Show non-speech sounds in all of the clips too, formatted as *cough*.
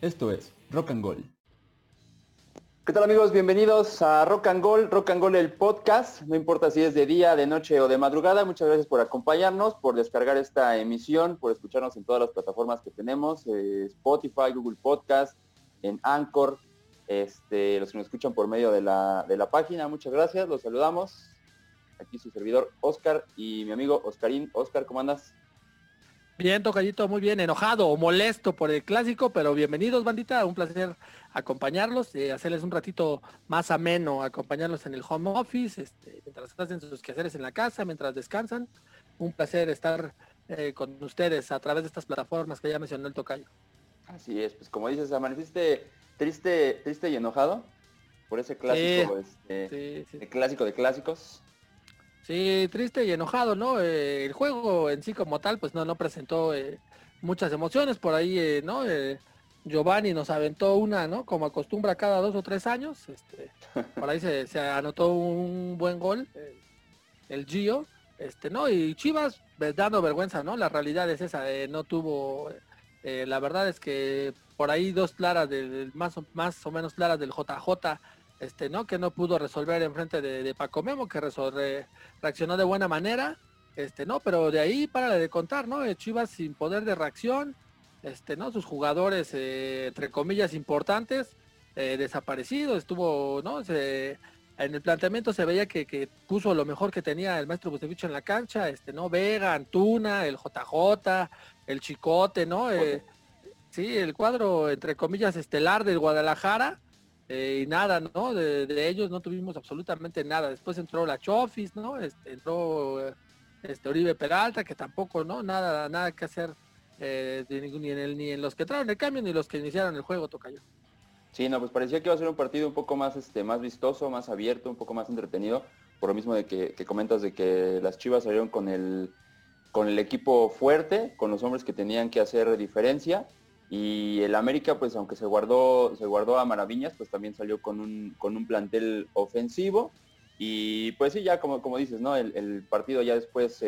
Esto es Rock and Gold. ¿Qué tal amigos? Bienvenidos a Rock and Gold, Rock and Gold el podcast. No importa si es de día, de noche o de madrugada. Muchas gracias por acompañarnos, por descargar esta emisión, por escucharnos en todas las plataformas que tenemos, eh, Spotify, Google Podcast, en Anchor, este, los que nos escuchan por medio de la, de la página. Muchas gracias, los saludamos. Aquí su servidor Oscar y mi amigo Oscarín. Oscar, ¿cómo andas? Bien, tocallito, muy bien, enojado o molesto por el clásico, pero bienvenidos, bandita, un placer acompañarlos, y hacerles un ratito más ameno, acompañarlos en el home office, este, mientras hacen sus quehaceres en la casa, mientras descansan. Un placer estar eh, con ustedes a través de estas plataformas que ya mencionó el tocayo. Así es, pues como dices, amaneciste triste, triste y enojado por ese clásico, este, El clásico de clásicos. Sí, triste y enojado, ¿no? Eh, el juego en sí como tal, pues no, no presentó eh, muchas emociones por ahí, eh, ¿no? Giovanni nos aventó una, ¿no? Como acostumbra cada dos o tres años. Este, *laughs* por ahí se, anotó un buen gol, el Gio, este, ¿no? Y Chivas pues, dando vergüenza, ¿no? La realidad es esa, no tuvo, la verdad es que por ahí dos claras, del, más, más o menos claras del JJ este, ¿no? Que no pudo resolver en frente de, Paco Memo, que reaccionó de buena manera, este, ¿no? Pero de ahí para de contar, ¿no? Eh, Chivas sin poder de reacción, este, ¿no? Sus jugadores, eh, entre comillas, importantes, eh, desaparecidos, estuvo, ¿no? en el planteamiento se veía que, puso lo mejor que tenía el maestro Bucevich en la cancha, este, ¿no? Vega, Antuna, el JJ, el Chicote, ¿no? sí, el cuadro, entre comillas, estelar del Guadalajara, eh, y nada, ¿no? De, ellos no tuvimos absolutamente nada. Después entró la Chofis, ¿no? Este, entró este Oribe Peralta, que tampoco, ¿no? Nada, nada que hacer eh, ni, en el, ni en los que entraron el cambio ni los que iniciaron el juego, Tocayo. Sí, no, pues parecía que iba a ser un partido un poco más, este, más vistoso, más abierto, un poco más entretenido, por lo mismo de que, que comentas de que las Chivas salieron con el, con el equipo fuerte, con los hombres que tenían que hacer diferencia y el América, pues aunque se guardó, se guardó a maravillas, pues también salió con un, con un plantel ofensivo. Y pues sí, ya como, como dices, ¿no? El, partido ya después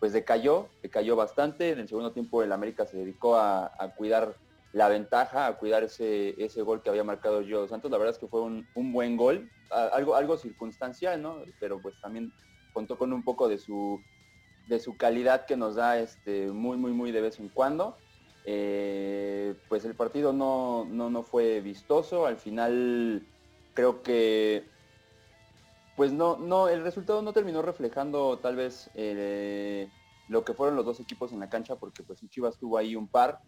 pues decayó, decayó bastante. En el segundo tiempo el América se dedicó a, cuidar la ventaja, a cuidar ese, ese gol que había marcado yo Santos. La verdad es que fue un, buen gol, algo, algo circunstancial, ¿no? Pero pues también contó con un poco de su, de su calidad que nos da este, muy, muy, muy de vez en cuando. Eh, pues el partido no, no, fue vistoso. Al final creo que pues no, no, el resultado no terminó reflejando tal vez eh, lo que fueron los dos equipos en la cancha, porque pues Chivas tuvo ahí un par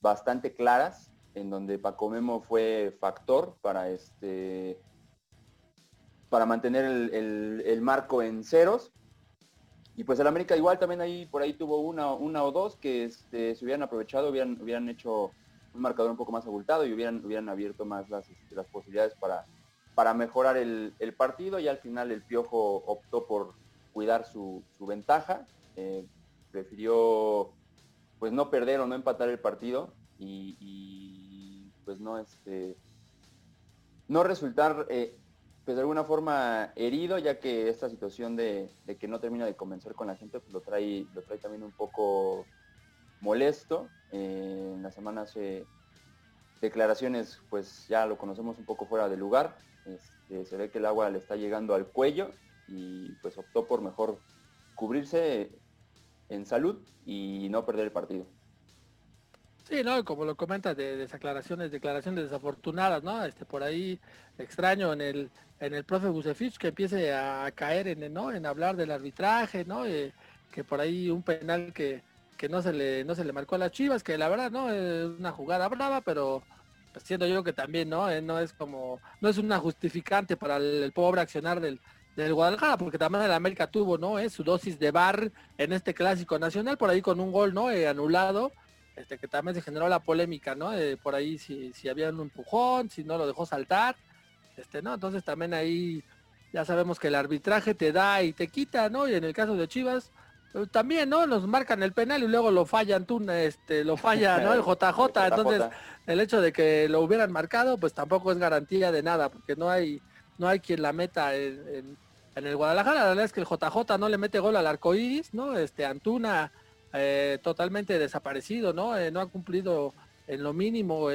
bastante claras, en donde Paco Memo fue factor para este para mantener el marco en ceros y pues el América igual también ahí por ahí tuvo una, una o dos que este, se hubieran aprovechado, hubieran, hubieran hecho un marcador un poco más abultado y hubieran, hubieran abierto más las, este, las posibilidades para, para mejorar el, partido. Y al final el Piojo optó por cuidar su, ventaja, eh, prefirió pues no perder o no empatar el partido y, pues no este no resultar eh, pues de alguna forma herido, ya que esta situación de, que no termina de convencer con la gente, pues lo trae, lo trae también un poco molesto. Eh, en la semana hace declaraciones, pues ya lo conocemos un poco fuera de lugar. Este, se ve que el agua le está llegando al cuello y pues optó por mejor cubrirse en salud y no perder el partido. Sí, ¿no? Como lo comentas, de declaraciones, declaraciones desafortunadas, ¿no? Este, por ahí extraño en el, en el profe Busefich que empiece a caer en, ¿no? En hablar del arbitraje, ¿no? Eh, que por ahí un penal que, que no se le, no se le marcó a las Chivas, que la verdad, ¿no? Es una jugada brava, pero pues, siento yo que también, ¿no? Eh, no es como, no es una justificante para el, pobre accionar del, del Guadalajara, porque también el América tuvo, ¿no? Eh, su dosis de bar en este clásico nacional, por ahí con un gol, ¿no? anulado este, que también se generó la polémica, ¿no? por ahí si, si había un empujón, si no lo dejó saltar, este, ¿no? Entonces también ahí ya sabemos que el arbitraje te da y te quita, ¿no? Y en el caso de Chivas, pues, también, ¿no? Nos marcan el penal y luego lo fallan tú, este, lo falla, *laughs* ¿no? El JJ, entonces el hecho de que lo hubieran marcado, pues tampoco es garantía de nada, porque no hay, no hay quien la meta en, en, el Guadalajara, la verdad es que el JJ no le mete gol al arco iris, ¿no? Este Antuna eh, totalmente desaparecido, ¿no? Eh, no ha cumplido en lo mínimo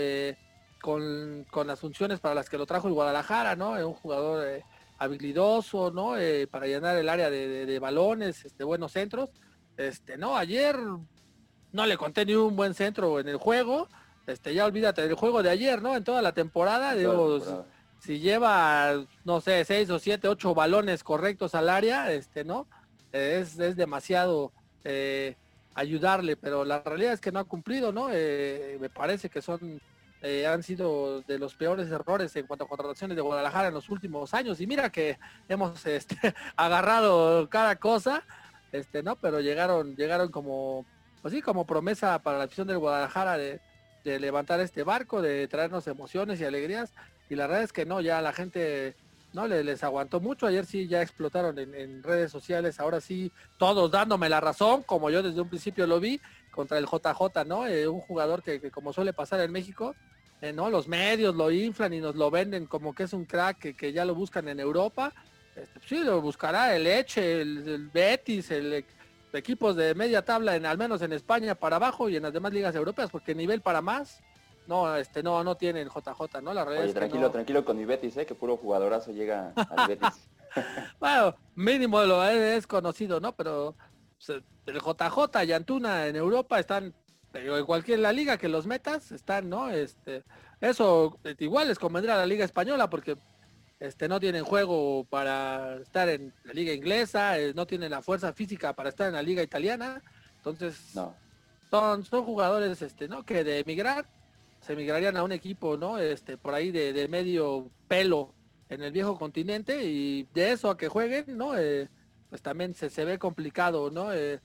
con, las funciones para las que lo trajo el Guadalajara, ¿no? un jugador habilidoso, ¿no? para llenar el área de, de, balones, este, buenos centros. Este, no, ayer no le conté ni un buen centro en el juego. Este, ya olvídate del juego de ayer, ¿no? En toda la temporada, digo, Si, lleva, no sé, seis o siete, ocho balones correctos al área, este, ¿no? Es, demasiado eh, ayudarle, pero la realidad es que no ha cumplido, ¿no? Eh, me parece que son, eh, han sido de los peores errores en cuanto a contrataciones de Guadalajara en los últimos años. Y mira que *laughs* hemos este, *laughs* agarrado cada cosa, este, ¿no? Pero llegaron, llegaron como pues sí, como promesa para la afición del Guadalajara de, levantar este barco, de traernos emociones y alegrías. Y la verdad es que no, ya la gente no les, aguantó mucho. Ayer sí ya explotaron en, redes sociales, ahora sí, todos dándome la razón, como yo desde un principio lo vi, contra el JJ, ¿no? Eh, un jugador que, como suele pasar en México, eh, ¿no? Los medios lo inflan y nos lo venden como que es un crack que, ya lo buscan en Europa. Este, pues sí, lo buscará el Eche, el, el Betis, el equipos de media tabla, en al menos en España para abajo y en las demás ligas europeas, porque nivel para más, no, este, no, no tienen JJ, ¿no? La realidad tranquilo, tranquilo con mi Betis, ¿eh? que puro jugadorazo llega al Betis. *laughs* bueno, mínimo lo es, conocido, ¿no? Pero pues, el JJ y Antuna en Europa están, en cualquier la liga que los metas, están, ¿no? Este, eso igual les convendrá a la liga española porque este, no tienen juego para estar en la liga inglesa, eh, no tienen la fuerza física para estar en la liga italiana, entonces no. son, son jugadores este, ¿no? que de emigrar se emigrarían a un equipo ¿no? este, por ahí de, medio pelo en el viejo continente y de eso a que jueguen, ¿no? Eh, pues también se, se, ve complicado, ¿no? Eh,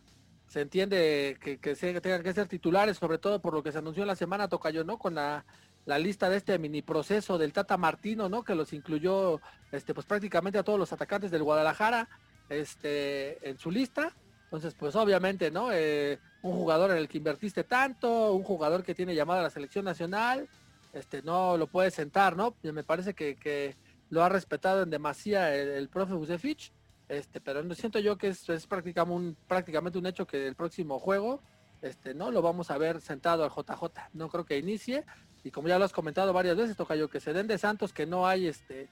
se entiende que, que, se, tengan que ser titulares, sobre todo por lo que se anunció la semana Tocayo, ¿no? Con la la lista de este mini proceso del Tata Martino, ¿no? Que los incluyó, este, pues prácticamente a todos los atacantes del Guadalajara, este, en su lista. Entonces, pues obviamente, ¿no? Eh, un jugador en el que invertiste tanto, un jugador que tiene llamada a la selección nacional, este, no lo puede sentar, ¿no? Me parece que, lo ha respetado en demasía el, profe Busefich, este, pero no siento yo que es, prácticamente, un, hecho que el próximo juego, este, no lo vamos a ver sentado al JJ. No creo que inicie, y como ya lo has comentado varias veces, yo que se den de Santos, que no hay este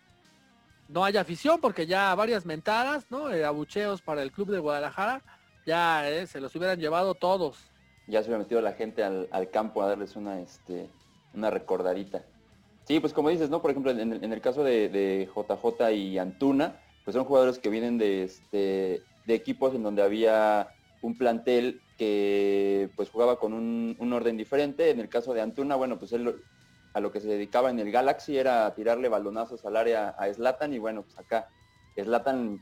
no hay afición, porque ya varias mentadas, ¿no? Eh, abucheos para el club de Guadalajara, ya eh, se los hubieran llevado todos. Ya se hubiera metido la gente al, campo a darles una este una recordadita. Sí, pues como dices, ¿no? Por ejemplo, en, el caso de, JJ y Antuna, pues son jugadores que vienen de, este, de equipos en donde había un plantel que pues jugaba con un, orden diferente. En el caso de Antuna, bueno, pues él a lo que se dedicaba en el Galaxy era tirarle balonazos al área a Slatan y bueno, pues acá Slatan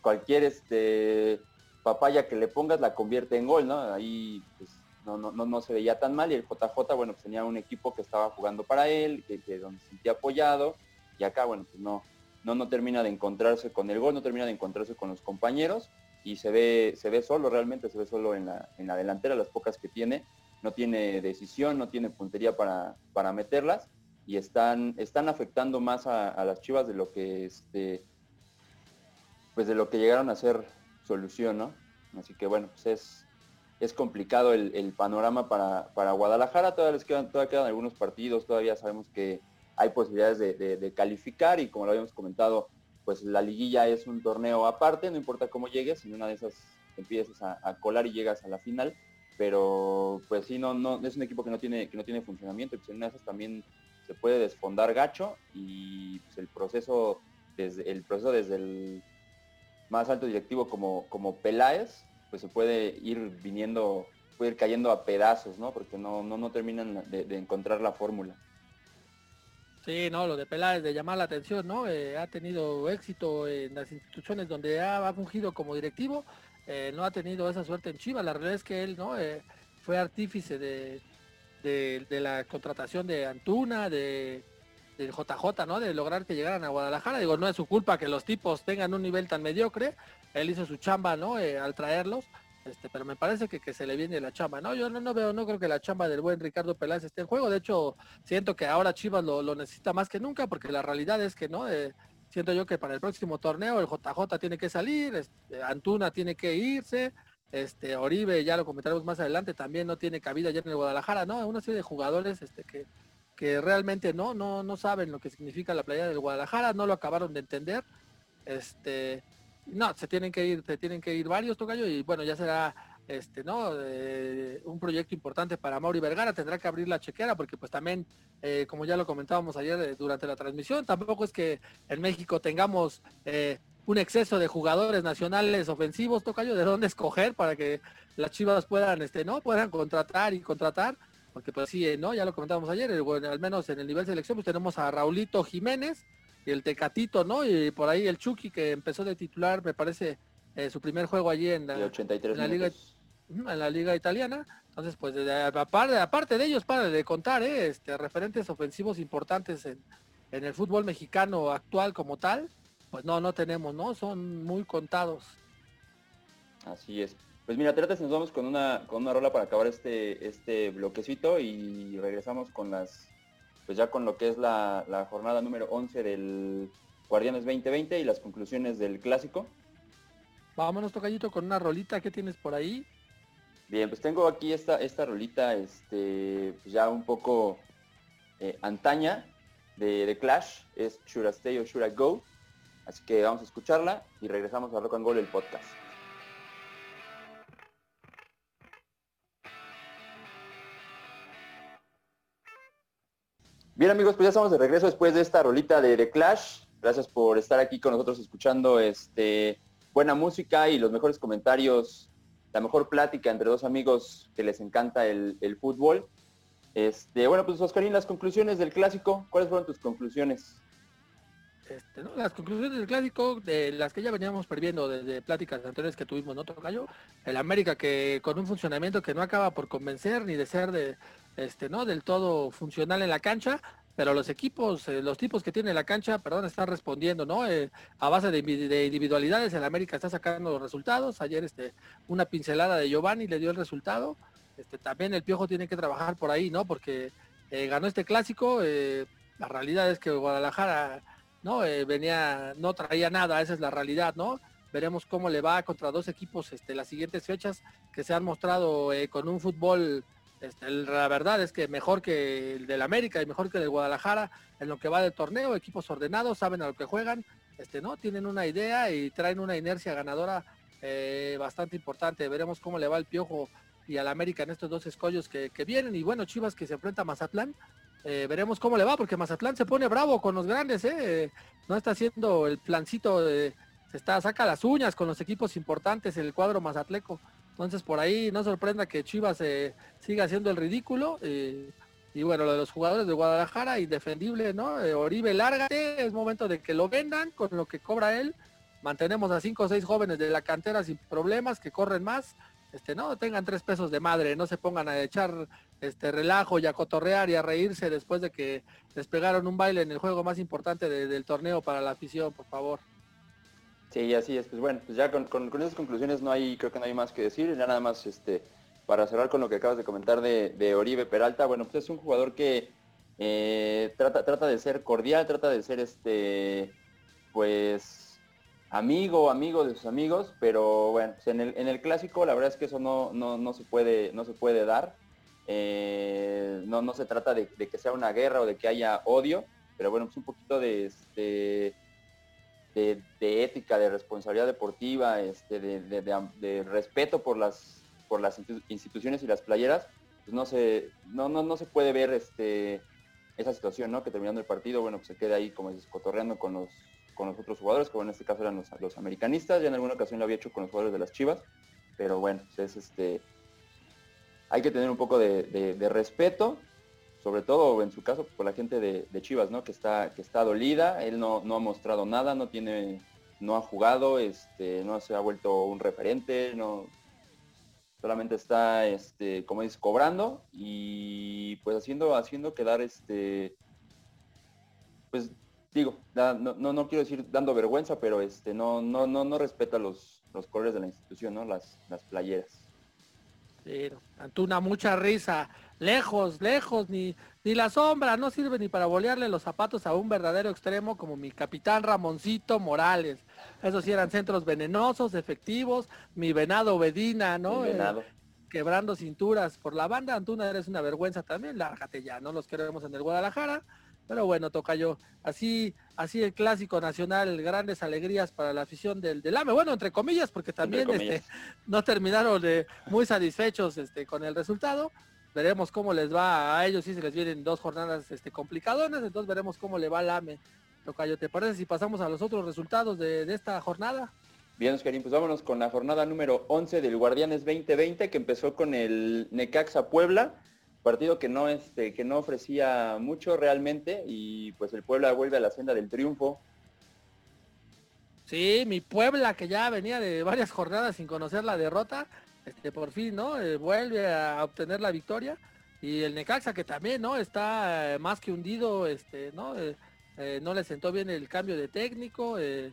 cualquier este papaya que le pongas la convierte en gol, ¿no? Ahí pues no, no, no, se veía tan mal y el JJ, bueno, pues tenía un equipo que estaba jugando para él, que, que donde se sentía apoyado y acá, bueno, pues no, no, no termina de encontrarse con el gol, no termina de encontrarse con los compañeros y se ve, se ve solo, realmente se ve solo en la, en la delantera, las pocas que tiene, no tiene decisión, no tiene puntería para, para meterlas y están, están afectando más a, las Chivas de lo que este, pues de lo que llegaron a ser solución, ¿no? Así que bueno, pues es, es complicado el, panorama para, para, Guadalajara, todavía les quedan, todavía quedan algunos partidos, todavía sabemos que hay posibilidades de, calificar y como lo habíamos comentado, pues la liguilla es un torneo aparte, no importa cómo llegues, en una de esas empiezas a, colar y llegas a la final, pero pues sí, no, no, es un equipo que no tiene, que no tiene funcionamiento, pues en una de esas también se puede desfondar gacho y pues el proceso desde el proceso desde el más alto directivo como, como Peláez, pues se puede ir viniendo, puede ir cayendo a pedazos, ¿no? Porque no, no, no terminan de encontrar la fórmula. Sí, no, lo de Peláez, de llamar la atención, ¿no? Eh, ha tenido éxito en las instituciones donde ha, fungido como directivo, eh, no ha tenido esa suerte en Chivas. La realidad es que él, ¿no? Eh, fue artífice de, de, la contratación de Antuna, de, del JJ, ¿no? De lograr que llegaran a Guadalajara. Digo, no es su culpa que los tipos tengan un nivel tan mediocre. Él hizo su chamba, ¿no? al traerlos. Este, pero me parece que, que, se le viene la chamba, ¿no? Yo no, no, veo, no creo que la chamba del buen Ricardo Peláez esté en juego. De hecho, siento que ahora Chivas lo, lo necesita más que nunca, porque la realidad es que, ¿no? Eh, siento yo que para el próximo torneo el JJ tiene que salir, este, Antuna tiene que irse, este Oribe, ya lo comentaremos más adelante, también no tiene cabida ya en el Guadalajara, ¿no? Una serie de jugadores este, que, que realmente no, no, no saben lo que significa la playa del Guadalajara, no lo acabaron de entender. Este, no, se tienen que ir, se tienen que ir varios tocayo y bueno, ya será este, ¿no? un proyecto importante para Mauri Vergara, tendrá que abrir la chequera porque pues también, eh, como ya lo comentábamos ayer eh, durante la transmisión, tampoco es que en México tengamos eh, un exceso de jugadores nacionales ofensivos, Tocayo, de dónde escoger para que las chivas puedan, este, ¿no? Puedan contratar y contratar, porque pues sí, ¿no? Ya lo comentábamos ayer, al menos en el nivel de selección, pues tenemos a Raulito Jiménez y el Tecatito, ¿no? Y por ahí el Chucky que empezó de titular, me parece, su primer juego allí en la, 83 en la liga en la liga italiana. Entonces, pues aparte, aparte de ellos, para de contar, ¿eh? este, referentes ofensivos importantes en, el fútbol mexicano actual como tal, pues no, no tenemos, ¿no? Son muy contados. Así es. Pues mira, trate nos vamos con una, con una rola para acabar este, este bloquecito y regresamos con las, pues ya con lo que es la, la jornada número 11 del Guardianes 2020 y las conclusiones del clásico. Vámonos, Tocayito, con una rolita que tienes por ahí. Bien, pues tengo aquí esta, esta rolita este, pues ya un poco eh, antaña de, de, Clash, es Should I Stay or Should I Go. Así que vamos a escucharla y regresamos a Rock and Roll el podcast. Bien amigos, pues ya estamos de regreso después de esta rolita de The Clash. Gracias por estar aquí con nosotros escuchando este buena música y los mejores comentarios la mejor plática entre dos amigos que les encanta el, fútbol. Este, bueno, pues Oscarín, las conclusiones del clásico, ¿cuáles fueron tus conclusiones? Este, Las conclusiones del clásico, de las que ya veníamos perdiendo desde pláticas anteriores que tuvimos, ¿no, Tocayo? El América que con un funcionamiento que no acaba por convencer ni de ser de, este, ¿no? Del todo funcional en la cancha, pero los equipos, eh, los tipos que tiene la cancha, perdón, están respondiendo, ¿no? Eh, a base de, individualidades, el América está sacando los resultados. Ayer este, una pincelada de Giovanni le dio el resultado. Este, también el Piojo tiene que trabajar por ahí, ¿no? Porque eh, ganó este clásico. la realidad es que Guadalajara, ¿no? venía, no traía nada, esa es la realidad, ¿no? Veremos cómo le va contra dos equipos este, las siguientes fechas que se han mostrado con un fútbol este, la verdad es que mejor que el del América y mejor que el del Guadalajara en lo que va del torneo, equipos ordenados, saben a lo que juegan, este, ¿no? Tienen una idea y traen una inercia ganadora eh, bastante importante. Veremos cómo le va el Piojo y al América en estos dos escollos que, vienen. Y bueno, Chivas que se enfrenta a Mazatlán. Eh, veremos cómo le va, porque Mazatlán se pone bravo con los grandes, ¿eh? No está haciendo el plancito se está, saca las uñas con los equipos importantes, el cuadro mazatleco. Entonces por ahí no sorprenda que Chivas siga haciendo el ridículo. Eh, y bueno, lo de los jugadores de Guadalajara, indefendible, ¿no? Eh, Oribe, lárgate, es momento de que lo vendan con lo que cobra él. Mantenemos a cinco o seis jóvenes de la cantera sin problemas, que corren más. Este, no tengan tres pesos de madre, no se pongan a echar este relajo y a cotorrear y a reírse después de que les pegaron un baile en el juego más importante del torneo para la afición, por favor. Sí, así es. Pues bueno, pues ya con, esas conclusiones no hay, creo que no hay más que decir. Ya nada más, este, para cerrar con lo que acabas de comentar de, Oribe Peralta, bueno, pues es un jugador que eh, trata, trata de ser cordial, trata de ser este, pues, amigo, amigo de sus amigos, pero bueno, pues en, el, en el clásico la verdad es que eso no, no, se, puede, no se puede dar. Eh, no, no se trata de, de, que sea una guerra o de que haya odio, pero bueno, pues un poquito de este de, ética, de responsabilidad deportiva, este, de, respeto por las, por las instituciones y las playeras, pues no se, no, no, no se puede ver este, esa situación, ¿no? Que terminando el partido, bueno, pues se queda ahí como dices, cotorreando con los, con los otros jugadores, como en este caso eran los, los, americanistas, ya en alguna ocasión lo había hecho con los jugadores de las Chivas, pero bueno, pues es este, hay que tener un poco de, respeto sobre todo en su caso por la gente de, Chivas, ¿no? Que está, que está dolida, él no, no, ha mostrado nada, no tiene, no ha jugado, este, no se ha vuelto un referente, no solamente está, este, como dices, cobrando y pues haciendo, haciendo quedar este, pues digo, no, no, quiero decir dando vergüenza, pero este, no, no, no, no respeta los, los colores de la institución, ¿no? Las, las playeras. Sí, Antuna, mucha risa lejos, lejos, ni, ni la sombra, no sirve ni para bolearle los zapatos a un verdadero extremo como mi capitán Ramoncito Morales. esos sí eran centros venenosos, efectivos, mi venado Bedina, ¿no? Eh, quebrando cinturas por la banda, Antuna eres una vergüenza también, lárgate ya, no los queremos en el Guadalajara. Pero bueno, toca yo. Así, así el clásico nacional, grandes alegrías para la afición del, del AME. Bueno, entre comillas, porque también este, no terminaron de muy satisfechos este, con el resultado. Veremos cómo les va a ellos, si se les vienen dos jornadas este, complicadonas, entonces veremos cómo le va al AME. Tocayo, ¿te parece si pasamos a los otros resultados de, de esta jornada? Bien, Oscarín, pues vámonos con la jornada número 11 del Guardianes 2020, que empezó con el Necaxa Puebla partido que no, este, que no ofrecía mucho realmente y pues el Puebla vuelve a la senda del triunfo. Sí, mi Puebla que ya venía de varias jornadas sin conocer la derrota, este, por fin, ¿no? Eh, vuelve a obtener la victoria. Y el Necaxa que también, ¿no? Está eh, más que hundido, este, ¿no? Eh, no le sentó bien el cambio de técnico. y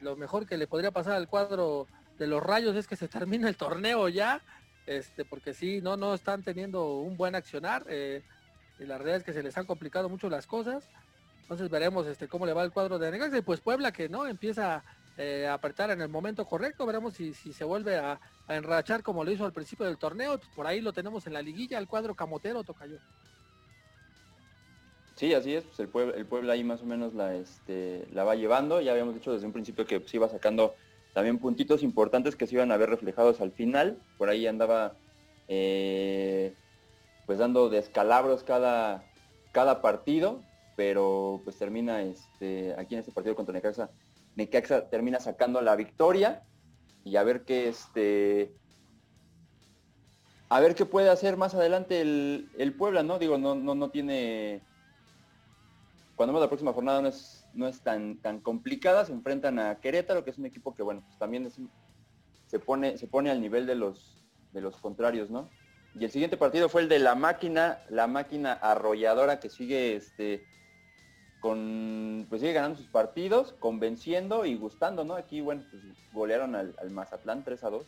lo mejor que le podría pasar al cuadro de los rayos es que se *laughs* termina el torneo ya este, porque sí, no, no están teniendo un buen accionar. Eh, y la realidad es que se les han complicado mucho las cosas. Entonces veremos este, cómo le va el cuadro de Necaxa. Y pues Puebla que no empieza eh, apretar en el momento correcto. Veremos si, se vuelve a, enrachar como lo hizo al principio del torneo. Pues, por ahí lo tenemos en la liguilla, el cuadro camotero yo Sí, así es. Pues el, Puebla, el Puebla ahí más o menos la, este, la va llevando. Ya habíamos dicho desde un principio que se iba sacando también puntitos importantes que se iban a ver reflejados al final. Por ahí andaba eh, pues dando descalabros cada, cada partido, pero pues termina este, aquí en este partido contra Necaxa, Necaxa termina sacando la victoria y a ver qué este a ver qué puede hacer más adelante el, el Puebla, ¿no? Digo, no, no, no tiene. Cuando vemos la próxima jornada no es no es tan, tan complicada, se enfrentan a Querétaro, que es un equipo que, bueno, pues también se, pone, se pone al nivel de los, de los contrarios, ¿no? Y el siguiente partido fue el de la máquina, la máquina arrolladora que sigue este con pues sigue ganando sus partidos, convenciendo y gustando, ¿no? Aquí, bueno, pues golearon al, Mazatlán 3 a 2.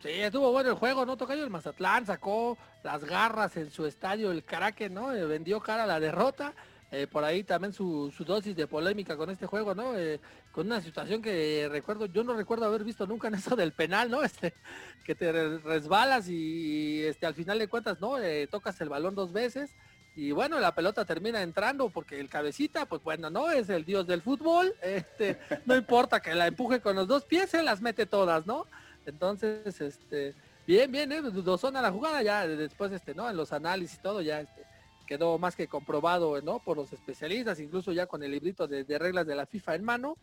Sí, estuvo bueno el juego, ¿no? Tocayo el Mazatlán, sacó las garras en su estadio, el Caraque, ¿no? Eh, vendió cara a la derrota eh, por ahí también su, dosis de polémica con este juego, ¿no? Eh, con una situación que recuerdo, yo no recuerdo haber visto nunca en *laughs* eso del penal, ¿no? Este, que te resbalas y este, al final de cuentas, ¿no? Tocas el balón dos veces y bueno, la pelota termina entrando porque el cabecita, pues bueno, no es el dios del fútbol, *laughs* este, no importa que la empuje con los dos pies, se las mete todas, ¿no? Entonces, este, bien, bien, eh, dudosona la jugada, ya después, este, ¿no? En los análisis y todo, ya, este, quedó más que comprobado ¿no? por los especialistas, incluso ya con el librito de, reglas de la FIFA en mano,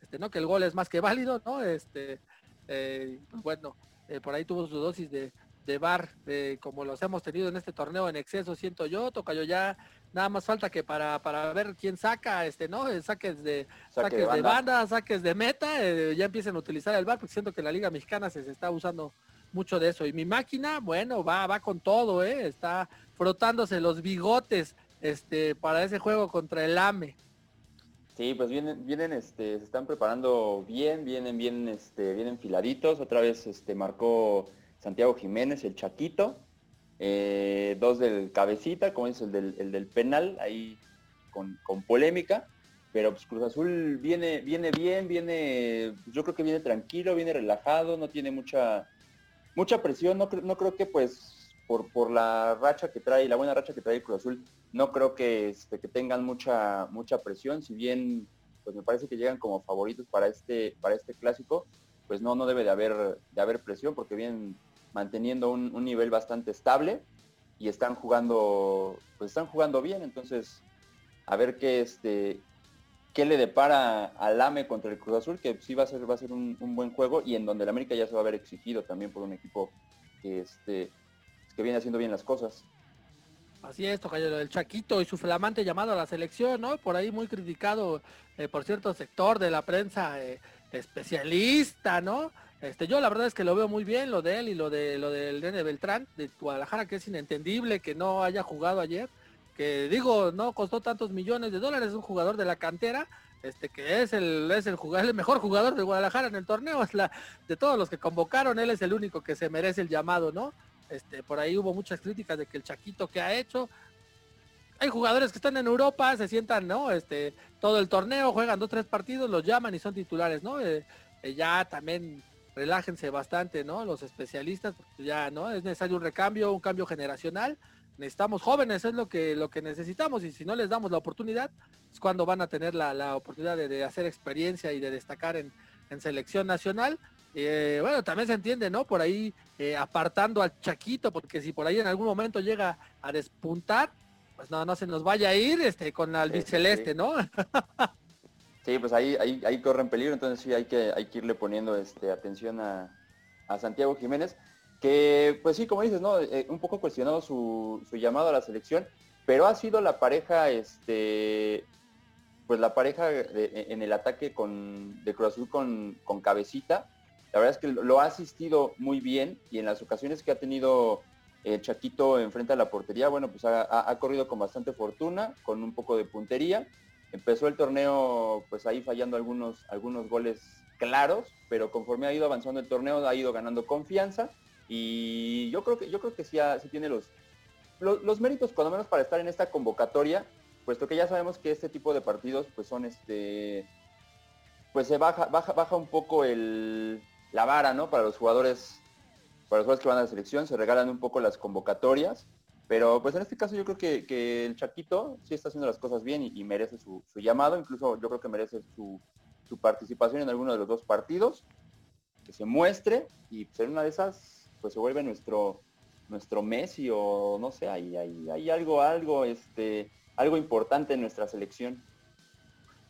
este, ¿no? que el gol es más que válido, ¿no? Este, pues bueno, eh, por ahí tuvo su dosis de, de bar, como los hemos tenido en este torneo en exceso, siento yo, toca yo ya, nada más falta que para, para ver quién saca, este, ¿no? Eh, saques de, saques de, banda. saques de meta, ya empiecen a utilizar el bar, porque siento que la Liga Mexicana se, se está usando mucho de eso. Y mi máquina, bueno, va, va con todo, ¿eh? Está frotándose los bigotes este, para ese juego contra el AME. Sí, pues vienen, vienen, este, se están preparando bien, vienen, bien, este, bien enfiladitos. Otra vez este, marcó Santiago Jiménez, el Chaquito. Eh, dos del cabecita, como es el del, el del penal, ahí con, con, polémica. Pero pues Cruz Azul viene, viene bien, viene, yo creo que viene tranquilo, viene relajado, no tiene mucha, mucha presión, no, no creo que pues por, por la racha que trae, la buena racha que trae el Cruz Azul, no creo que, este, que tengan mucha, mucha presión, si bien pues me parece que llegan como favoritos para este, para este clásico, pues no, no debe de haber, de haber presión porque vienen manteniendo un, un nivel bastante estable y están jugando, pues están jugando bien, entonces a ver qué este qué le depara al AME contra el Cruz Azul, que sí va a ser, va a ser un, buen juego y en donde el América ya se va a ver exigido también por un equipo que, este, que viene haciendo bien las cosas. Así es, Tocayo, el Chaquito y su flamante llamado a la selección, ¿no? Por ahí muy criticado eh, por cierto sector de la prensa eh, especialista, ¿no? Este, yo la verdad es que lo veo muy bien, lo de él y lo de lo del Nene Beltrán de Guadalajara, que es inentendible que no haya jugado ayer que digo, no costó tantos millones de dólares, es un jugador de la cantera, este que es el es el mejor jugador de Guadalajara en el torneo, *laughs* es la de todos los que convocaron, él es el único que se merece el llamado, ¿no? Este, por ahí hubo muchas críticas de que el Chaquito que ha hecho hay jugadores que están en Europa, se sientan, ¿no? Este, todo el torneo, juegan dos, tres partidos, los llaman y son titulares, ¿no? Eh, eh, ya también relájense bastante, ¿no? Los especialistas, ya, ¿no? Es necesario un recambio, un cambio generacional. Necesitamos jóvenes, es lo que, lo que necesitamos, y si no les damos la oportunidad, es cuando van a tener la, oportunidad de, hacer experiencia y de destacar en, selección nacional. Eh, bueno, también se entiende, ¿no? Por ahí apartando al Chaquito, porque si por ahí en algún momento llega a despuntar, pues no, no se nos vaya a ir este, con el albiceleste, ¿no? *laughs* sí, pues ahí, ahí, ahí corre en peligro, entonces sí hay que, hay que irle poniendo este, atención a, Santiago Jiménez, que pues sí, como dices, ¿no? Eh, un poco cuestionado su, llamado a la selección, pero ha sido la pareja, este, pues la pareja en el ataque con, de Cruz Azul con, con Cabecita. La verdad es que lo ha asistido muy bien y en las ocasiones que ha tenido eh, Chaquito enfrente a la portería, bueno, pues ha, corrido con bastante fortuna, con un poco de puntería. Empezó el torneo pues ahí fallando algunos, algunos goles claros, pero conforme ha ido avanzando el torneo ha ido ganando confianza y yo creo que, yo creo que sí, tiene los, los, méritos, cuando menos para estar en esta convocatoria, puesto que ya sabemos que este tipo de partidos pues son este pues se baja, baja, baja un poco el, la vara, ¿no? Para los jugadores para los jugadores que van a la selección, se regalan un poco las convocatorias, pero pues en este caso yo creo que, el Chaquito sí está haciendo las cosas bien y, merece su, llamado, incluso yo creo que merece su, participación en alguno de los dos partidos, que se muestre y ser una de esas pues se vuelve nuestro nuestro Messi o no sé, hay, hay, hay algo, algo, este, algo importante en nuestra selección.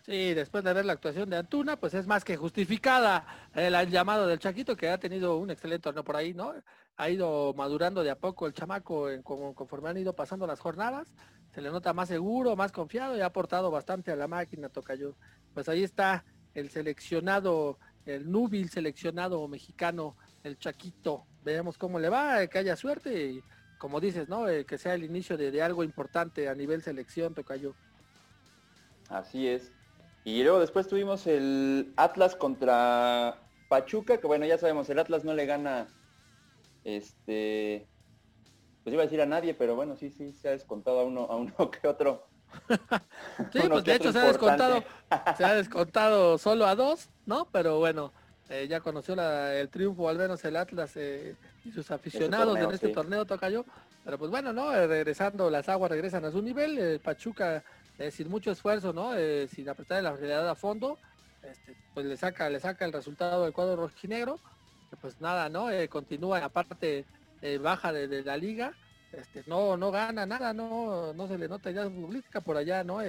Sí, después de ver la actuación de Antuna, pues es más que justificada el llamado del Chaquito, que ha tenido un excelente torneo por ahí, ¿no? Ha ido madurando de a poco el chamaco conforme han ido pasando las jornadas. Se le nota más seguro, más confiado y ha aportado bastante a la máquina, Tocayo. Pues ahí está el seleccionado, el núbil seleccionado mexicano, el Chaquito. Veremos cómo le va, que haya suerte y como dices, ¿no? Eh, que sea el inicio de, de algo importante a nivel selección, Tocayo. Así es. Y luego después tuvimos el Atlas contra Pachuca, que bueno, ya sabemos, el Atlas no le gana, este, pues iba a decir a nadie, pero bueno, sí, sí, se ha descontado a uno, a uno *laughs* que otro. sí, pues de hecho se ha descontado, se ha *laughs* descontado solo a dos, ¿no? Pero bueno, eh, ya conoció el triunfo, al menos el Atlas eh, y sus aficionados en este torneo toca yo. Pero pues bueno, ¿no? Eh, regresando, las aguas regresan a su nivel, el Pachuca sin mucho esfuerzo, ¿no? Sin apretar la realidad a fondo, este, pues le saca, le saca el resultado del cuadro rojinegro, pues nada, ¿no? Eh, continúa en la parte eh, baja de, la liga, este, no, no gana nada, no, no se le nota ya política por allá, ¿no?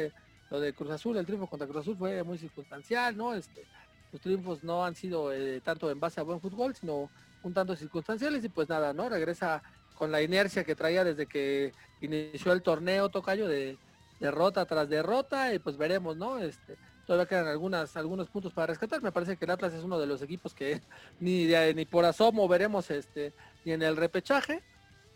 lo de Cruz Azul, el triunfo contra Cruz Azul fue muy circunstancial, ¿no? Este, los triunfos no han sido tanto en base a buen fútbol, sino un tanto circunstanciales y pues nada, ¿no? Regresa con la inercia que traía desde que inició el torneo Tocayo de derrota tras derrota y pues veremos, ¿no? Este, todavía quedan algunas, algunos puntos para rescatar. Me parece que el Atlas es uno de los equipos que *laughs* ni, ni por asomo veremos este, ni en el repechaje,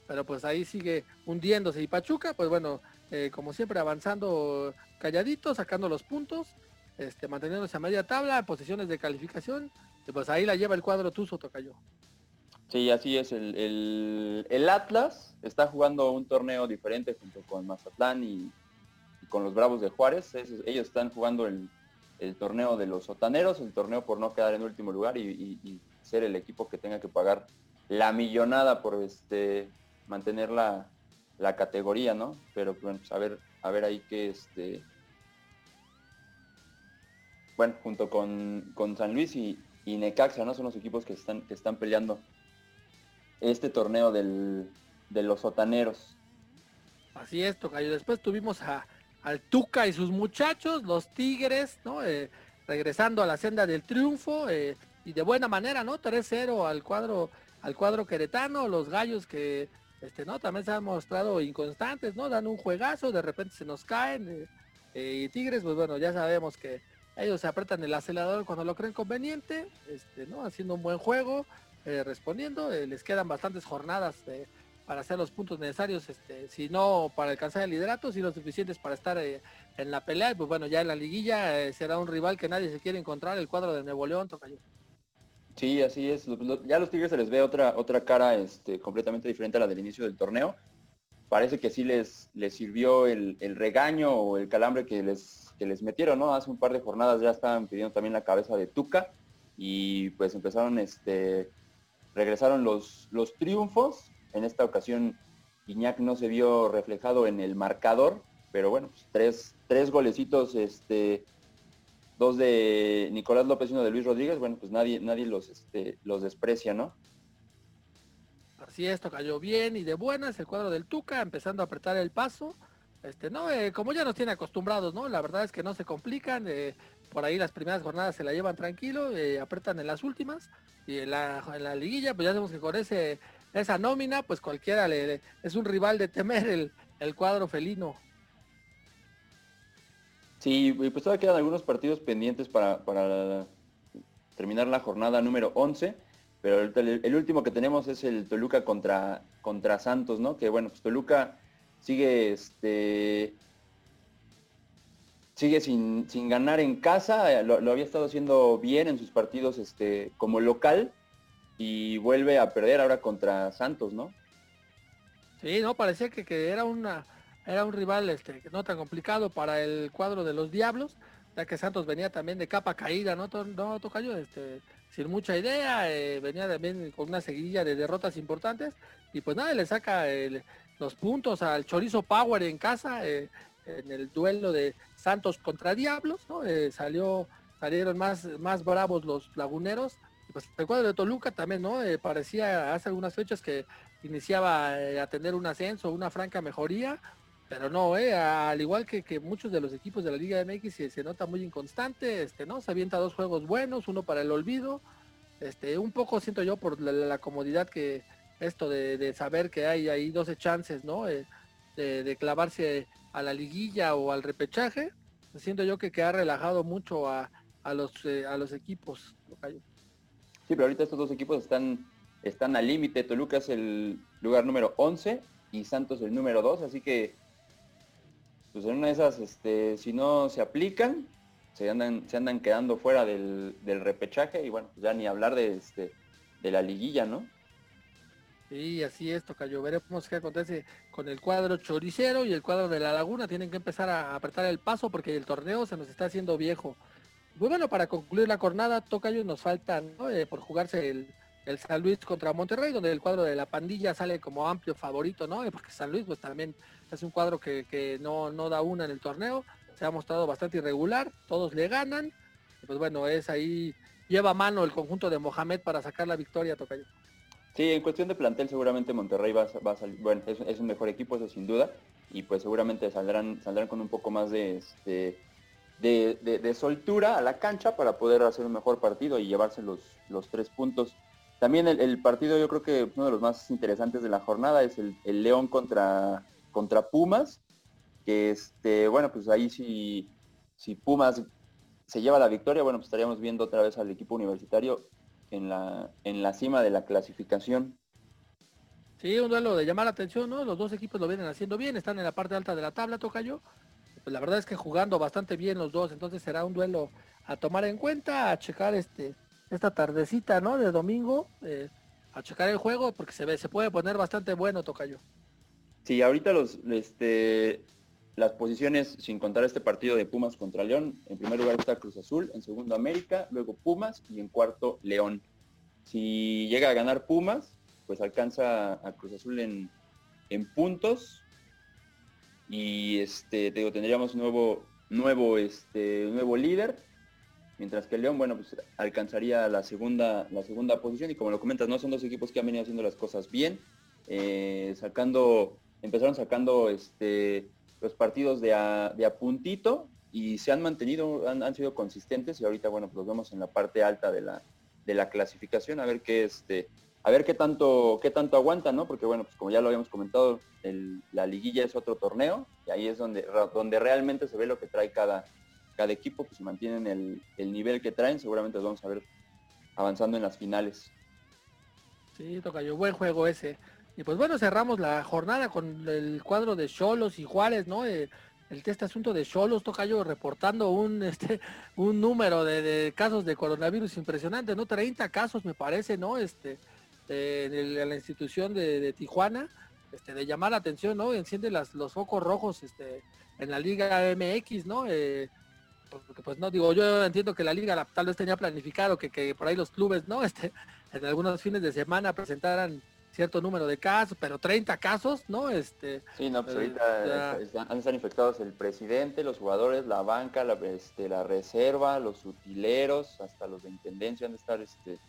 pero pues ahí sigue hundiéndose y Pachuca, pues bueno, eh, como siempre avanzando calladito, sacando los puntos, este, manteniéndose a media tabla, posiciones de calificación, y pues ahí la lleva el cuadro Tuzo Tocayo. Sí, así es. El, el, Atlas está jugando un torneo diferente junto con Mazatlán y, con los Bravos de Juárez. ellos están jugando el, torneo de los sotaneros, el torneo por no quedar en último lugar y, ser el equipo que tenga que pagar la millonada por este mantener la, categoría, ¿no? Pero bueno, pues a ver, a ver ahí que este. Bueno, junto con, San Luis y, Necaxa, ¿no? Son los equipos que están, que están peleando este torneo del, de los sotaneros. Así es, Tocayo. Después tuvimos a, al Tuca y sus muchachos, los Tigres, ¿no? Eh, regresando a la senda del triunfo eh, y de buena manera, ¿no? 3-0 al cuadro, al cuadro queretano, los gallos que este, ¿no? También se han mostrado inconstantes, ¿no? Dan un juegazo, de repente se nos caen. Eh, y Tigres, pues bueno, ya sabemos que ellos se apretan el acelerador cuando lo creen conveniente, este, ¿no? Haciendo un buen juego, respondiendo. les quedan bastantes jornadas para hacer los puntos necesarios, este, si no para alcanzar el liderato, si lo suficientes para estar eh, en la pelea, pues bueno, ya en la liguilla eh, será un rival que nadie se quiere encontrar, el cuadro de Nuevo León, Tocayo. Sí, así es. Ya a los Tigres se les ve otra, otra cara este, completamente diferente a la del inicio del torneo. parece que sí les, les sirvió el, regaño o el calambre que les, que les metieron, ¿no? Hace un par de jornadas ya estaban pidiendo también la cabeza de Tuca y pues empezaron, este, regresaron los, los triunfos. En esta ocasión Iñak no se vio reflejado en el marcador, pero bueno, pues tres, tres golecitos, este, dos de Nicolás López y uno de Luis Rodríguez, bueno, pues nadie, nadie los, este, los desprecia, ¿no? Así esto cayó bien y de buenas el cuadro del Tuca, empezando a apretar el paso. Este, no, eh, como ya nos tiene acostumbrados, ¿no? La verdad es que no se complican, eh, por ahí las primeras jornadas se la llevan tranquilo, eh, apretan en las últimas y en la, en la, liguilla, pues ya sabemos que con ese, esa nómina, pues cualquiera le, es un rival de temer el, el cuadro felino. Sí, pues todavía quedan algunos partidos pendientes para, para terminar la jornada número 11 pero el, último que tenemos es el Toluca contra, contra Santos, ¿no? Que bueno, pues Toluca sigue este sigue sin, ganar en casa, eh, lo, había estado haciendo bien en sus partidos este, como local y vuelve a perder ahora contra Santos, ¿no? Sí, no, parecía que, que era una era un rival este, no tan complicado para el cuadro de los Diablos, ya que Santos venía también de capa caída, ¿no? No, Tocayo, este, sin mucha idea, eh, venía también con una seguidilla de derrotas importantes y pues nada, le saca los puntos al Chorizo Power en casa eh, en el duelo de Santos contra Diablos, ¿no? Eh, salió, salieron más, más bravos los laguneros. Pues el cuadro de Toluca también, ¿no? parecía hace algunas fechas que iniciaba a tener un ascenso, una franca mejoría, pero no, eh, al igual que, que, muchos de los equipos de la Liga MX se, nota muy inconstante, este, ¿no? Se avienta dos juegos buenos, uno para el olvido, este, un poco siento yo por la, comodidad que esto de, saber que hay ahí 12 chances, ¿no? Eh, de, clavarse a la liguilla o al repechaje, siento yo que, que ha relajado mucho a, a los, eh, a los equipos. Sí, pero ahorita estos dos equipos están, están al límite, Toluca es el lugar número 11 y Santos el número 2, así que pues en una de esas, este, si no se aplican, se andan, se andan quedando fuera del, repechaje y bueno, ya ni hablar de, este, de la liguilla, ¿no? Sí, así es, Tocayo. Veremos qué acontece con el cuadro choricero y el cuadro de la laguna. Tienen que empezar a apretar el paso porque el torneo se nos está haciendo viejo. Muy bueno, para concluir la jornada, Tocayo, nos faltan eh, por jugarse el, el San Luis contra Monterrey, donde el cuadro de la pandilla sale como amplio favorito, ¿no? Porque San Luis pues también es un cuadro que, no, no, da una en el torneo, se ha mostrado bastante irregular, todos le ganan, pues bueno, es ahí, lleva a mano el conjunto de Mohamed para sacar la victoria, Tocayo. Sí, en cuestión de plantel seguramente Monterrey va, a salir, bueno, es, un mejor equipo, eso sin duda, y pues seguramente saldrán, saldrán con un poco más de, este, de, soltura a la cancha para poder hacer un mejor partido y llevarse los, los tres puntos. También el, partido, yo creo que uno de los más interesantes de la jornada es el, León contra, contra Pumas, que este, bueno, pues ahí si, si Pumas se lleva la victoria, bueno, pues estaríamos viendo otra vez al equipo universitario en la, en la cima de la clasificación. Sí, un duelo de llamar la atención, ¿no? Los dos equipos lo vienen haciendo bien, están en la parte alta de la tabla, toca yo. Pues la verdad es que jugando bastante bien los dos, entonces será un duelo a tomar en cuenta, a checar este esta tardecita, ¿no? De domingo, eh, a checar el juego, porque se ve, se puede poner bastante bueno, Tocayo. Sí, ahorita los, este, las posiciones, sin contar este partido de Pumas contra León, en primer lugar está Cruz Azul, en segundo América, luego Pumas y en cuarto León. Si llega a ganar Pumas, pues alcanza a Cruz Azul en, en puntos y este, digo, tendríamos nuevo, nuevo, este, nuevo líder mientras que el León, bueno, pues alcanzaría la segunda, la segunda posición y como lo comentas, no son dos equipos que han venido haciendo las cosas bien, eh, sacando, empezaron sacando este, los partidos de a, de a puntito y se han mantenido, han, sido consistentes y ahorita, bueno, pues los vemos en la parte alta de la, de la clasificación, a ver qué este, a ver qué tanto, qué tanto aguantan, ¿no? Porque bueno, pues como ya lo habíamos comentado, la liguilla es otro torneo y ahí es donde, donde realmente se ve lo que trae cada, cada equipo pues mantienen el, el nivel que traen, seguramente vamos a ver avanzando en las finales. Sí, toca yo, buen juego ese. Y pues bueno, cerramos la jornada con el cuadro de Cholos y Juárez, ¿no? Eh, el este asunto de Cholos, yo reportando un *laughs* este un número de, casos de coronavirus impresionante, ¿no? 30 casos me parece, ¿no? Este en, la institución de, Tijuana. este, de llamar la atención, ¿no? Enciende las, los focos rojos este, en la Liga MX, ¿no? Eh, porque pues no digo, yo entiendo que la liga tal vez tenía planificado que, que por ahí los clubes, ¿no? *laughs* Este, en algunos fines de semana presentaran cierto número de casos, pero 30 casos, ¿no? Este, sí, no, pues ahorita eh, estado infectados el presidente, los jugadores, la banca, la, este, la reserva, los utileros, hasta los de intendencia han de estar este,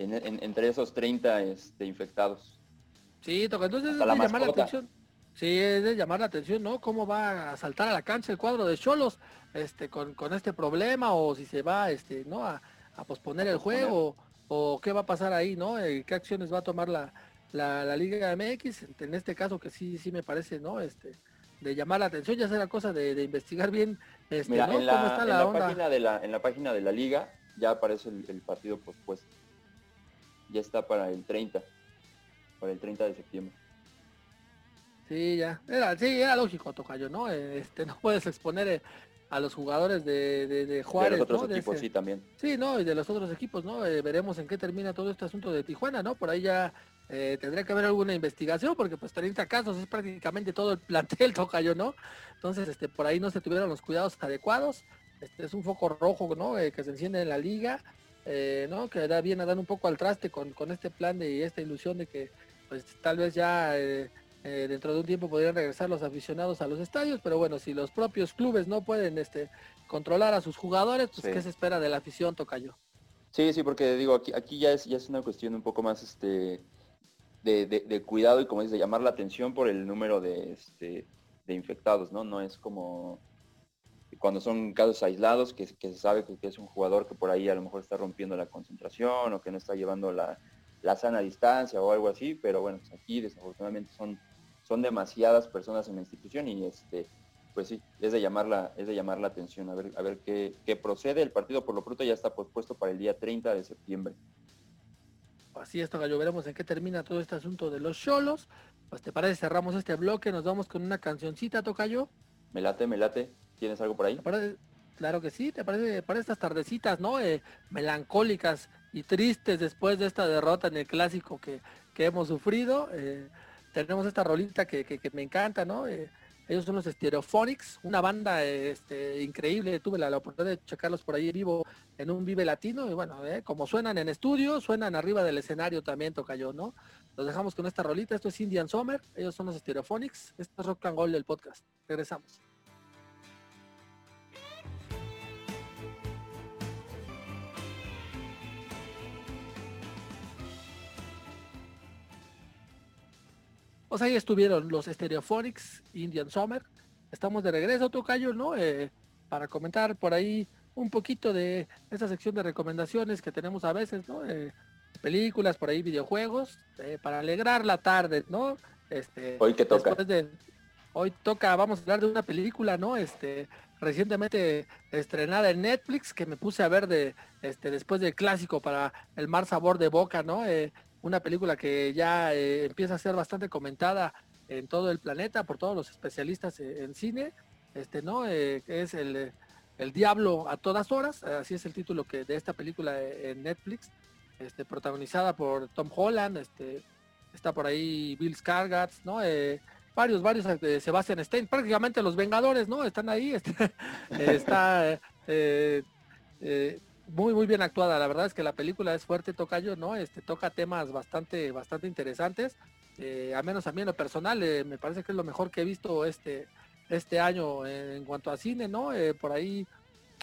entre esos 30 este, infectados. Sí, toca, entonces es de llamar la atención. Sí, es de llamar la atención, ¿no? ¿Cómo va a saltar a la cancha el cuadro de Cholos este, con, con este problema o si se va este, ¿no? a, posponer el juego o qué va a pasar ahí, ¿no? Eh, ¿Qué acciones va a tomar la, la, Liga MX? En este caso que sí, sí me parece, ¿no? Este, de llamar la atención, ya será cosa de, investigar bien este, ¿no? en la, ¿Cómo está la, Página de la, en la página de la liga ya aparece el, partido pospuesto. Ya está para el 30, para el 30 de septiembre. Sí, ya. Era, sí, era lógico, Tocayo, ¿no? Este, *laughs* no puedes exponer eh, a los jugadores de, de, Juárez. De los otros equipos, sí, también. Sí, ¿no? Y de los otros equipos, ¿no? Eh, veremos en qué termina todo este asunto de Tijuana, ¿no? Por ahí ya eh, tendría que haber alguna investigación, porque pues 30 casos es prácticamente todo el *laughs* plantel, Tocayo, ¿no? Entonces, este, por ahí no se tuvieron los cuidados adecuados. Este es un foco rojo, ¿no? que se enciende en la liga, ¿no? Que da bien a dar un poco al traste con, con este plan de y esta ilusión de que pues tal vez ya eh, dentro de un tiempo podrían regresar los aficionados a los estadios, pero bueno, si los propios clubes no pueden este, controlar a sus jugadores, pues ¿qué se espera de la afición, Tocayo? Sí, sí, porque digo, aquí, aquí ya, es, ya es una cuestión un poco más este, de, cuidado y como dice, llamar la atención por el número de, este, de infectados, ¿no? No es como cuando son casos aislados, que, que se sabe que, es un jugador que por ahí a lo mejor está rompiendo la concentración o que no está llevando la, la sana distancia o algo así, pero bueno, pues aquí desafortunadamente son son demasiadas personas en la institución y este pues sí, es de llamar la, es de llamar la atención, a ver, a ver qué, procede. El partido por lo pronto ya está pospuesto para el día 30 de septiembre. Así es, Tocayo, veremos en qué termina todo este asunto de los cholos. Pues te parece, cerramos este bloque, nos vamos con una cancioncita, Tocayo. Me late, me late. ¿Tienes algo por ahí? Claro que sí, te parece, para estas tardecitas, ¿no? Eh, melancólicas y tristes después de esta derrota en el clásico que, que hemos sufrido. Eh, tenemos esta rolita que, me encanta, ¿no? Eh, ellos son los Stereophonics, una banda este, increíble. Tuve la, oportunidad de checarlos por ahí vivo en un Vive Latino. Y bueno, como suenan en estudio, suenan arriba del escenario también, toca yo, ¿no? Los dejamos con esta rolita. Esto es Indian Summer. Ellos son los Stereophonics. Esto es Rock and Roll del podcast. Regresamos. Pues ahí estuvieron los Stereophonics, Indian Summer. Estamos de regreso, Tocayo, ¿no? Eh, para comentar por ahí un poquito de esa sección de recomendaciones que tenemos a veces, ¿no? Eh, películas, por ahí videojuegos, eh, para alegrar la tarde, ¿no? Este, hoy que toca. hoy toca, vamos a hablar de una película, ¿no? Este, recientemente estrenada en Netflix, que me puse a ver de, este, después del clásico para el mar sabor de boca, ¿no? Una película que ya eh, empieza a ser bastante comentada en todo el planeta por todos los especialistas eh, en cine, este, ¿no? Eh, es el, el, Diablo a todas horas, así es el título que de esta película en Netflix, este, protagonizada por Tom Holland, este, está por ahí Bill Skarsgård, ¿no? varios, varios de Sebastian Stein, prácticamente los Vengadores, ¿no? Están ahí, *laughs* este, está muy muy bien actuada. La verdad es que la película es fuerte, tocayo, ¿no? Este toca temas bastante bastante interesantes. Eh, a menos a mí en lo personal eh, me parece que es lo mejor que he visto este este año en, cuanto a cine, ¿no? Eh, por ahí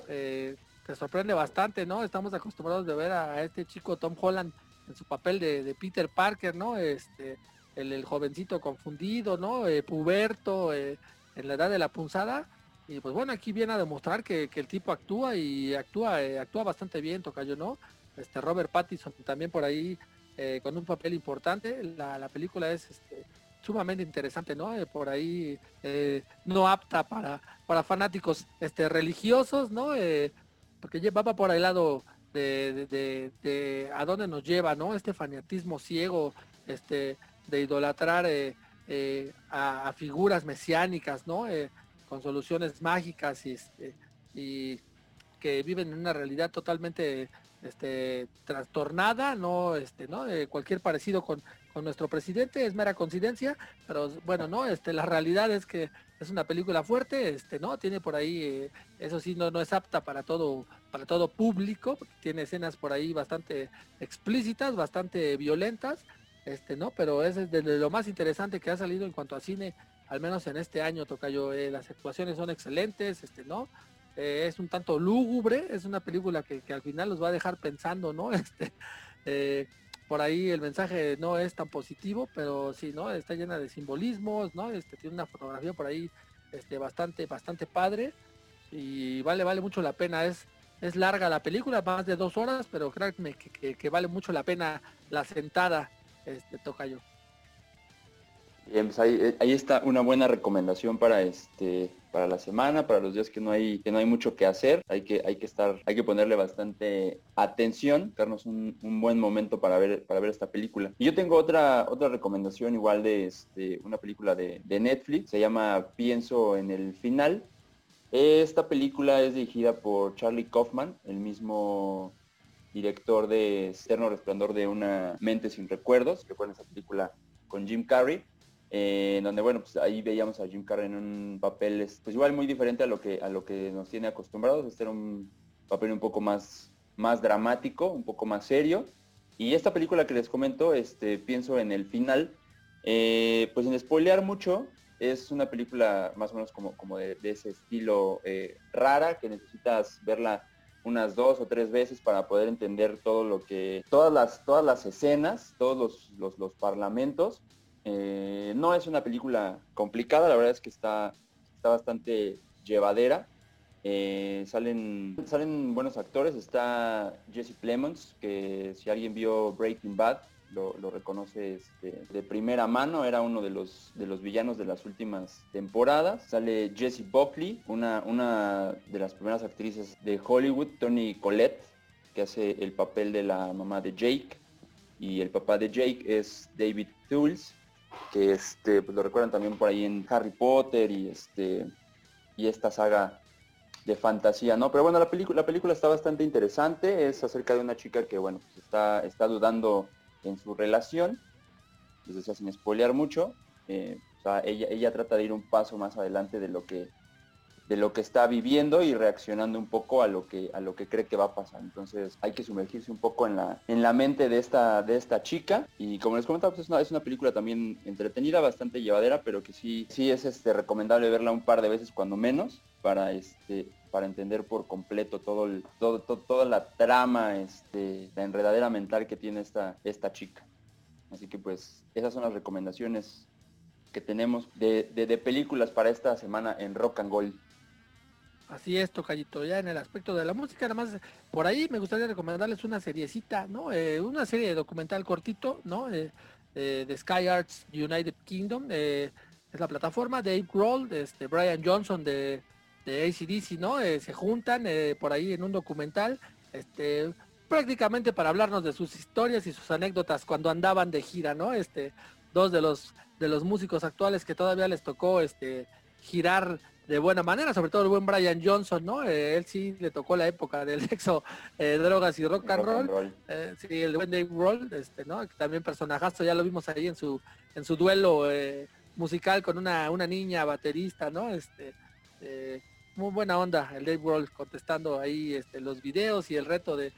te sorprende bastante, ¿no? Estamos acostumbrados de ver a, este chico Tom Holland en su papel de, Peter Parker, ¿no? Este el, el jovencito confundido, ¿no? puberto en la edad de la punzada y pues bueno, aquí viene a demostrar que, el tipo actúa y actúa, eh, actúa bastante bien, Tocayo, ¿no? Este Robert Pattinson también por ahí eh, con un papel importante. La, película es este, sumamente interesante, ¿no? Eh, por ahí no apta para, para fanáticos este, religiosos, ¿no? porque llevaba por el lado de, de, a dónde nos lleva, ¿no? Este fanatismo ciego, este, de idolatrar a, figuras mesiánicas, ¿no? Con soluciones mágicas y, este, y que viven en una realidad totalmente este, trastornada, no, este, ¿no? cualquier parecido con, con nuestro presidente, es mera coincidencia, pero bueno, no, este, la realidad es que es una película fuerte, este, ¿no? Tiene por ahí, eh, eso sí, no, no es apta para todo, para todo público, tiene escenas por ahí bastante explícitas, bastante violentas, este, ¿no? Pero es de lo más interesante que ha salido en cuanto a cine, al menos en este año, toca yo, eh, las actuaciones son excelentes, este, ¿no? Eh, es un tanto lúgubre, es una película que, que, al final los va a dejar pensando, ¿no? *laughs* Este, por ahí el mensaje no es tan positivo, pero sí, ¿no? Está llena de simbolismos, ¿no? Este, tiene una fotografía por ahí este, bastante, bastante padre y vale, vale mucho la pena. Es, es larga la película, más de dos horas, pero créanme que, que, vale mucho la pena la sentada, este, toca yo. Pues ahí, ahí, está una buena recomendación para este para la semana, para los días que no hay, que no hay mucho que hacer, hay que, hay que estar, hay que ponerle bastante atención, darnos un, buen momento para ver, para ver esta película. Y yo tengo otra, otra recomendación igual de este, una película de, Netflix, se llama Pienso en el final. Esta película es dirigida por Charlie Kaufman, el mismo director de Eterno Resplandor de una mente sin recuerdos, fue esa película con Jim Carrey. Eh, donde bueno, pues ahí veíamos a Jim Carrey en un papel pues igual muy diferente a lo que a lo que nos tiene acostumbrados, este era un papel un poco más más dramático, un poco más serio. Y esta película que les comento, este, pienso en el final, eh, pues sin spoilear mucho, es una película más o menos como, como de, ese estilo eh, rara, que necesitas verla unas dos o tres veces para poder entender todo lo que, todas las, todas las escenas, todos los, los parlamentos eh, no es una película complicada, la verdad es que está, está bastante llevadera. Eh, salen, salen buenos actores, está Jesse Plemons, que si alguien vio Breaking Bad, lo, reconoce este, de primera mano, era uno de los, de los villanos de las últimas temporadas. Sale Jessie Buckley, una, una de las primeras actrices de Hollywood, Tony Collette, que hace el papel de la mamá de Jake. Y el papá de Jake es David Tools, que este, pues lo recuerdan también por ahí en Harry Potter y este y esta saga de fantasía, ¿no? Pero bueno, la película, la película está bastante interesante, es acerca de una chica que, bueno, pues está, está dudando en su relación, les decía sin spoilear mucho, eh, ella, ella trata de ir un paso más adelante de lo que de lo que está viviendo y reaccionando un poco a lo que a lo que cree que va a pasar. Entonces hay que sumergirse un poco en la en la mente de esta de esta chica y como les comentaba pues es una, es una película también entretenida, bastante llevadera, pero que sí sí es este recomendable verla un par de veces cuando menos para este para entender por completo todo el todo, toda la trama este la enredadera mental que tiene esta esta chica. Así que pues esas son las recomendaciones que tenemos de, de, de películas para esta semana en Rock and Gold. Así es, Tocayito. Ya en el aspecto de la música, nada más por ahí me gustaría recomendarles una seriecita, ¿no? Eh, una serie de documental cortito, ¿no? Eh, eh, de Sky Arts United Kingdom. es la plataforma. Dave Grohl, este, Brian Johnson de, de ACDC, ¿no? se juntan por ahí en un documental. Este, prácticamente para hablarnos de sus historias y sus anécdotas cuando andaban de gira, ¿no? Este, dos de los de los músicos actuales que todavía les tocó este girar de buena manera, sobre todo el buen Brian Johnson, ¿no? Eh, él sí le tocó la época del *laughs* sexo, eh, drogas y rock and roll. Eh, sí, el buen Dave Roll, este, ¿no? También personajazo, ya lo vimos ahí en su en su duelo musical con una, una niña baterista, ¿no? Este, muy buena onda el Dave Roll contestando ahí este, los videos y el reto de,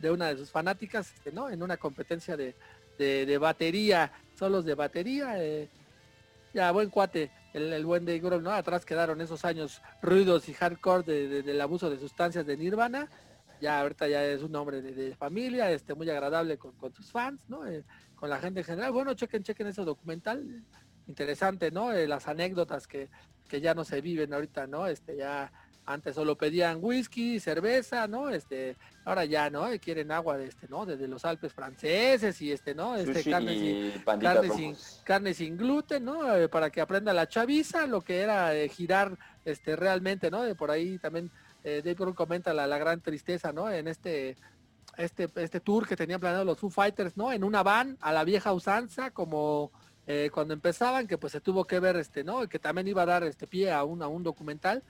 de una de sus fanáticas, este, ¿no? En una competencia de, de, de batería, solos de batería. ya, buen cuate el, buen de Grohl, ¿no? Atrás quedaron esos años ruidos y hardcore del abuso de sustancias de Nirvana. Ya ahorita ya es un hombre de, familia, este, muy agradable con, sus fans, ¿no? Eh, con la gente en general. Bueno, chequen, chequen ese documental. Interesante, ¿no? Eh, las anécdotas que, que ya no se viven ahorita, ¿no? Este, ya antes solo pedían whisky, cerveza, ¿no? Este, ahora ya, ¿no? Quieren agua de este, ¿no? Desde los Alpes franceses y este, ¿no? Este carne sin, carne sin, gluten, ¿no? Eh, para que aprenda la chaviza, lo que era eh, girar este realmente, ¿no? De por ahí también eh, Dave comenta la, la, gran tristeza, ¿no? En este este este tour que tenían planeado los Foo Fighters, ¿no? En una van a la vieja usanza como eh, cuando empezaban, que pues se tuvo que ver este, ¿no? Que también iba a dar este pie a un, a un documental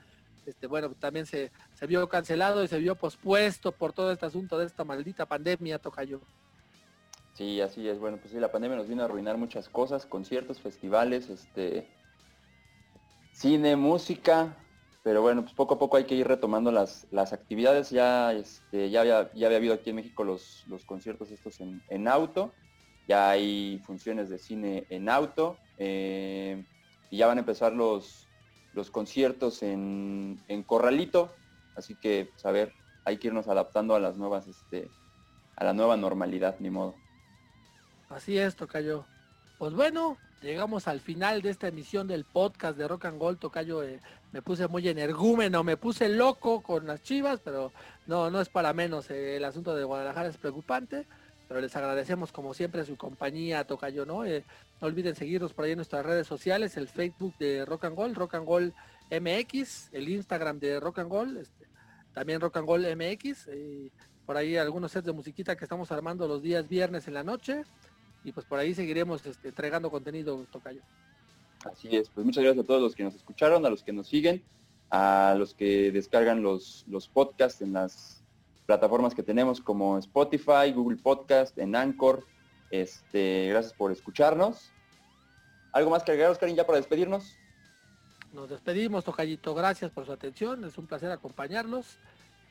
este, bueno, también se, se vio cancelado y se vio pospuesto por todo este asunto de esta maldita pandemia, toca yo. Sí, así es. Bueno, pues sí, la pandemia nos vino a arruinar muchas cosas, conciertos, festivales, este, cine, música, pero bueno, pues poco a poco hay que ir retomando las, las actividades. Ya, este, ya, había, ya había habido aquí en México los, los conciertos estos en, auto, ya hay funciones de cine en auto, eh, y ya van a empezar los, los conciertos en, en Corralito, así que, pues, a ver, hay que irnos adaptando a las nuevas, este, a la nueva normalidad, ni modo. Así es, Tocayo. Pues bueno, llegamos al final de esta emisión del podcast de Rock and Gold. Tocayo, eh, me puse muy energúmeno, me puse loco con las chivas, pero no, no es para menos. Eh, el asunto de Guadalajara es preocupante, pero les agradecemos como siempre su compañía, Tocayo, ¿no? Eh, no olviden seguirnos por ahí en nuestras redes sociales, el Facebook de Rock and Gold, Rock and Gold MX, el Instagram de Rock and Gold, este, también Rock and Gold MX, por ahí algunos sets de musiquita que estamos armando los días viernes en la noche y pues por ahí seguiremos este, entregando contenido, Tocayo. Así es, pues muchas gracias a todos los que nos escucharon, a los que nos siguen, a los que descargan los, los podcasts en las plataformas que tenemos como Spotify, Google Podcast, en Anchor. Este, gracias por escucharnos. ¿Algo más que agregar, Oscarín, ya para despedirnos? Nos despedimos, Tocayito. Gracias por su atención. Es un placer acompañarlos.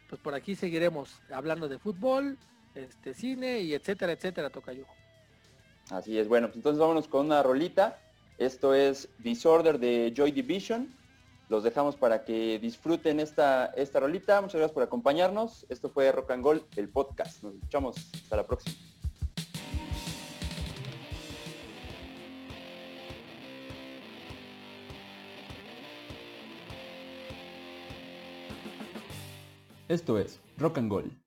Pues por aquí seguiremos hablando de fútbol, este cine y etcétera, etcétera, Tocayo. Así es, bueno, pues entonces vámonos con una rolita. Esto es Disorder de Joy Division. Los dejamos para que disfruten esta, esta rolita. Muchas gracias por acompañarnos. Esto fue Rock and Gold, el podcast. Nos escuchamos. Hasta la próxima. Esto es Rock and Gold